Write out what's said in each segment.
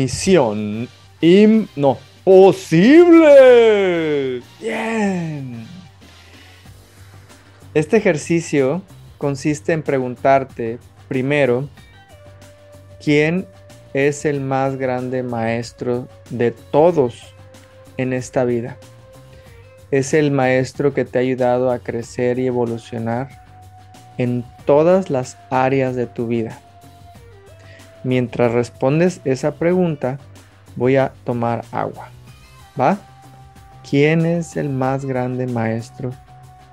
Misión im... no, posible. Bien. Este ejercicio consiste en preguntarte primero, ¿quién es el más grande maestro de todos en esta vida? Es el maestro que te ha ayudado a crecer y evolucionar en todas las áreas de tu vida. Mientras respondes esa pregunta, voy a tomar agua. ¿Va? ¿Quién es el más grande maestro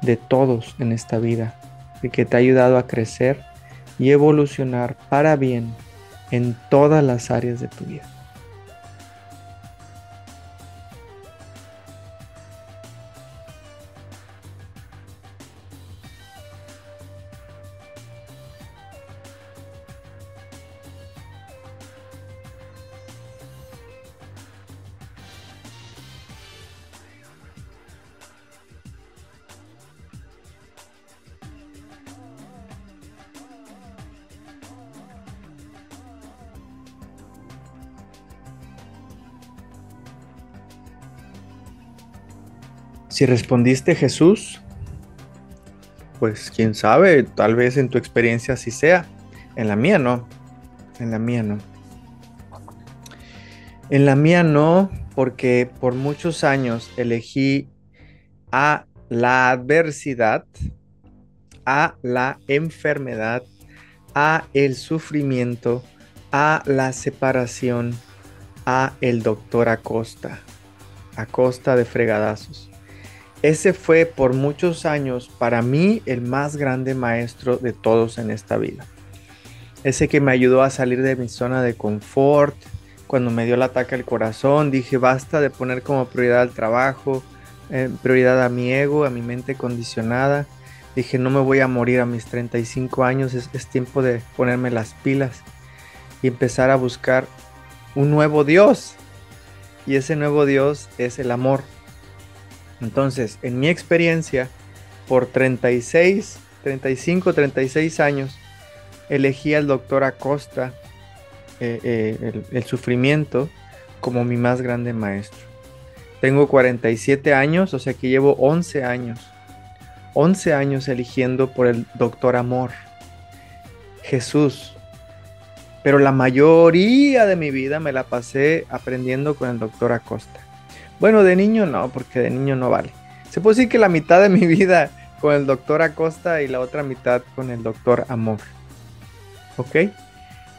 de todos en esta vida? El que te ha ayudado a crecer y evolucionar para bien en todas las áreas de tu vida. Si respondiste Jesús, pues quién sabe, tal vez en tu experiencia así sea. En la mía no. En la mía no. En la mía no, porque por muchos años elegí a la adversidad, a la enfermedad, a el sufrimiento, a la separación, a el doctor Acosta, Acosta de fregadazos. Ese fue por muchos años para mí el más grande maestro de todos en esta vida. Ese que me ayudó a salir de mi zona de confort. Cuando me dio el ataque al corazón, dije basta de poner como prioridad el trabajo, eh, prioridad a mi ego, a mi mente condicionada. Dije no me voy a morir a mis 35 años, es tiempo de ponerme las pilas y empezar a buscar un nuevo Dios. Y ese nuevo Dios es el amor entonces, en mi experiencia, por 36, 35, 36 años, elegí al doctor Acosta, eh, eh, el, sufrimiento, como mi más grande maestro. Tengo 47 años, o sea que llevo 11 años. 11 años eligiendo por el doctor amor, Jesús. Pero la mayoría de mi vida me la pasé aprendiendo con el doctor Acosta. Bueno, de niño no, porque de niño no vale. Se puede decir que la mitad de mi vida con el doctor Acosta y la otra mitad con el doctor Amor. ¿Ok?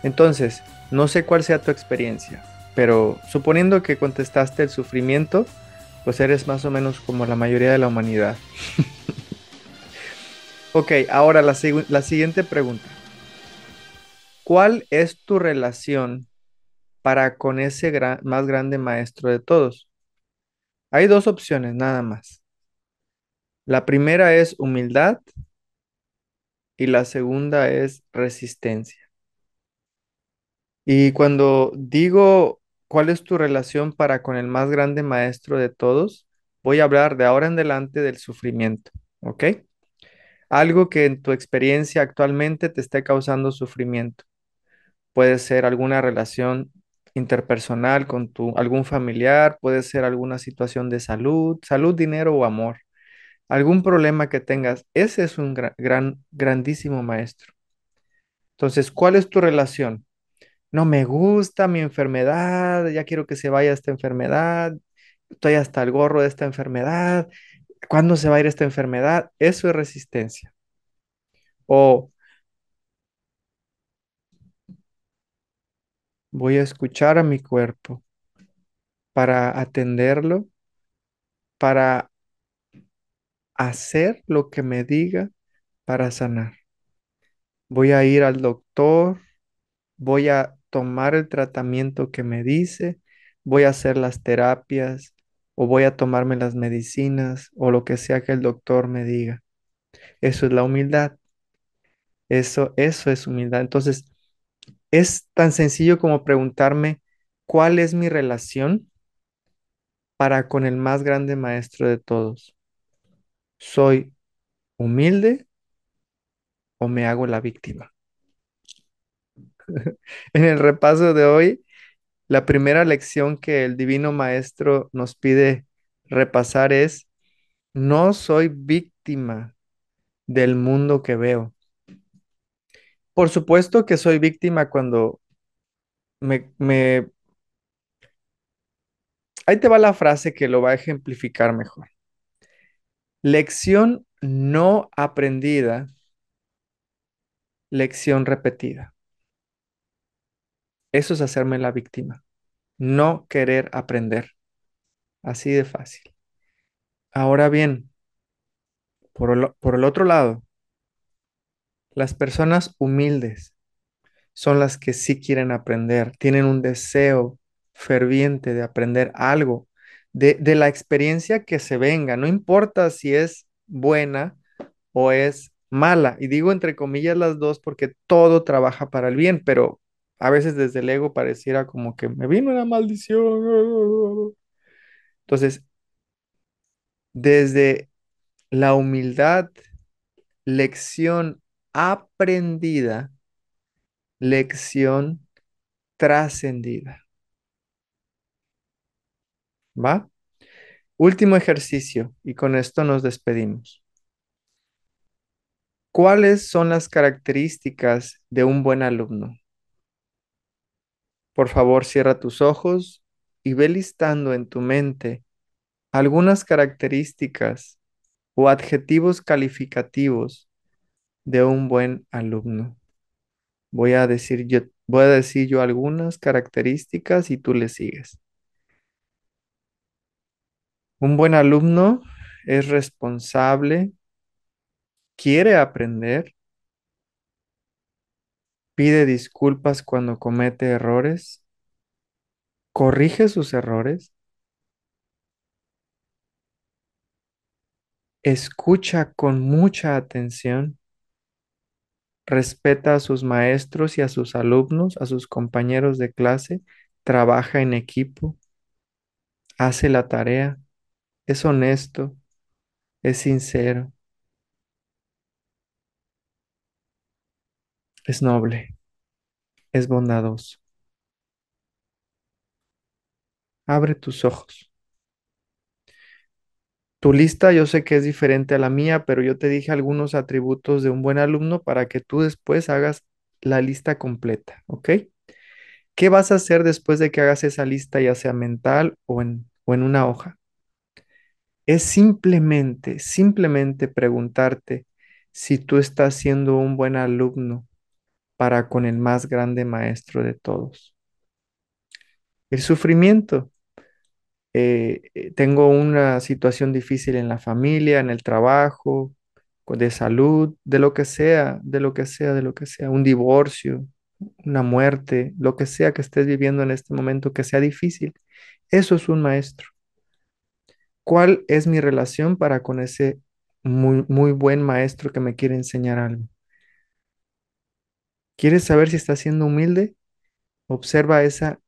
Entonces, no sé cuál sea tu experiencia, pero suponiendo que contestaste el sufrimiento, pues eres más o menos como la mayoría de la humanidad. ok, ahora la, la siguiente pregunta. ¿Cuál es tu relación para con ese más grande maestro de todos? Hay dos opciones nada más. La primera es humildad y la segunda es resistencia. Y cuando digo cuál es tu relación para con el más grande maestro de todos, voy a hablar de ahora en adelante del sufrimiento, ¿ok? Algo que en tu experiencia actualmente te esté causando sufrimiento. Puede ser alguna relación interpersonal con tu algún familiar, puede ser alguna situación de salud, salud, dinero o amor. Algún problema que tengas, ese es un gran, grandísimo maestro. Entonces, ¿cuál es tu relación? No me gusta mi enfermedad, ya quiero que se vaya esta enfermedad, estoy hasta el gorro de esta enfermedad. ¿Cuándo se va a ir esta enfermedad? Eso es resistencia. O Voy a escuchar a mi cuerpo para atenderlo, para hacer lo que me diga para sanar. Voy a ir al doctor, voy a tomar el tratamiento que me dice, voy a hacer las terapias o voy a tomarme las medicinas o lo que sea que el doctor me diga. Eso es la humildad. Eso, eso es humildad. Entonces, es tan sencillo como preguntarme cuál es mi relación para con el más grande maestro de todos. ¿Soy humilde o me hago la víctima? en el repaso de hoy La primera lección que el Divino Maestro nos pide repasar es, no soy víctima del mundo que veo. Por supuesto que soy víctima cuando me. Ahí te va la frase que lo va a ejemplificar mejor. Lección no aprendida, lección repetida. Eso es hacerme la víctima. No querer aprender. Así de fácil. Ahora bien, por el, por el otro lado, las personas humildes son las que sí quieren aprender, tienen un deseo ferviente de aprender algo, de, de la experiencia que se venga, no importa si es buena o es mala. Y digo entre comillas las dos porque todo trabaja para el bien, pero a veces desde el ego pareciera como que me vino una maldición. Entonces, desde la humildad, lección aprendida, lección trascendida. ¿Va? Último ejercicio y con esto nos despedimos. ¿Cuáles son las características de un buen alumno? Por favor, cierra tus ojos y ve listando en tu mente algunas características o adjetivos calificativos de un buen alumno. Voy a decir yo, voy a decir yo algunas características y tú le sigues. Un buen alumno es responsable, quiere aprender, pide disculpas cuando comete errores, corrige sus errores, escucha con mucha atención, respeta a sus maestros y a sus alumnos, a sus compañeros de clase, trabaja en equipo, hace la tarea, es honesto, es sincero, es noble, es bondadoso. Abre tus ojos. Tu lista yo sé que es diferente a la mía, pero yo te dije algunos atributos de un buen alumno para que tú después hagas la lista completa, ¿ok? ¿Qué vas a hacer después de que hagas esa lista, ya sea mental o en, o en una hoja? Es simplemente, simplemente preguntarte si tú estás siendo un buen alumno para con el más grande maestro de todos. El sufrimiento eh, tengo una situación difícil en la familia, en el trabajo, de salud, de lo que sea, de lo que sea, de lo que sea, un divorcio, una muerte, lo que sea que estés viviendo en este momento que sea difícil. Eso es un maestro. ¿Cuál es mi relación para con ese muy, muy buen maestro que me quiere enseñar algo? ¿Quieres saber si está siendo humilde? Observa esa,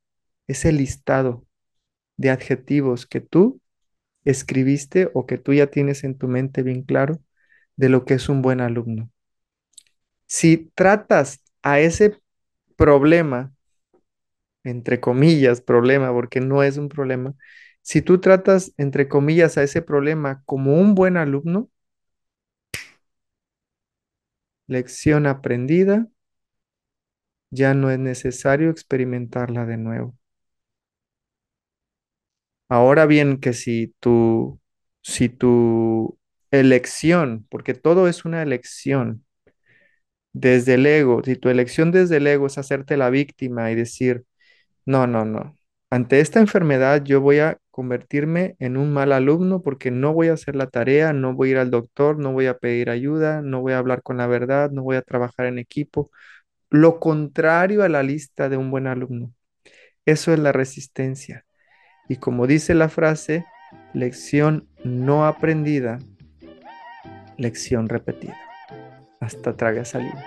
ese listado de adjetivos que tú escribiste o que tú ya tienes en tu mente bien claro de lo que es un buen alumno. Si tratas a ese problema, entre comillas, problema, porque no es un problema, si tú tratas, entre comillas, a ese problema como un buen alumno, lección aprendida, ya no es necesario experimentarla de nuevo. Ahora bien, que si tu, si tu elección, porque todo es una elección, desde el ego, si tu elección desde el ego es hacerte la víctima y decir, no, no, no, ante esta enfermedad yo voy a convertirme en un mal alumno porque no voy a hacer la tarea, no voy a ir al doctor, no voy a pedir ayuda, no voy a hablar con la verdad, no voy a trabajar en equipo. Lo contrario a la lista de un buen alumno. Eso es la resistencia. Y como dice la frase, lección no aprendida, lección repetida. Hasta traga saliva.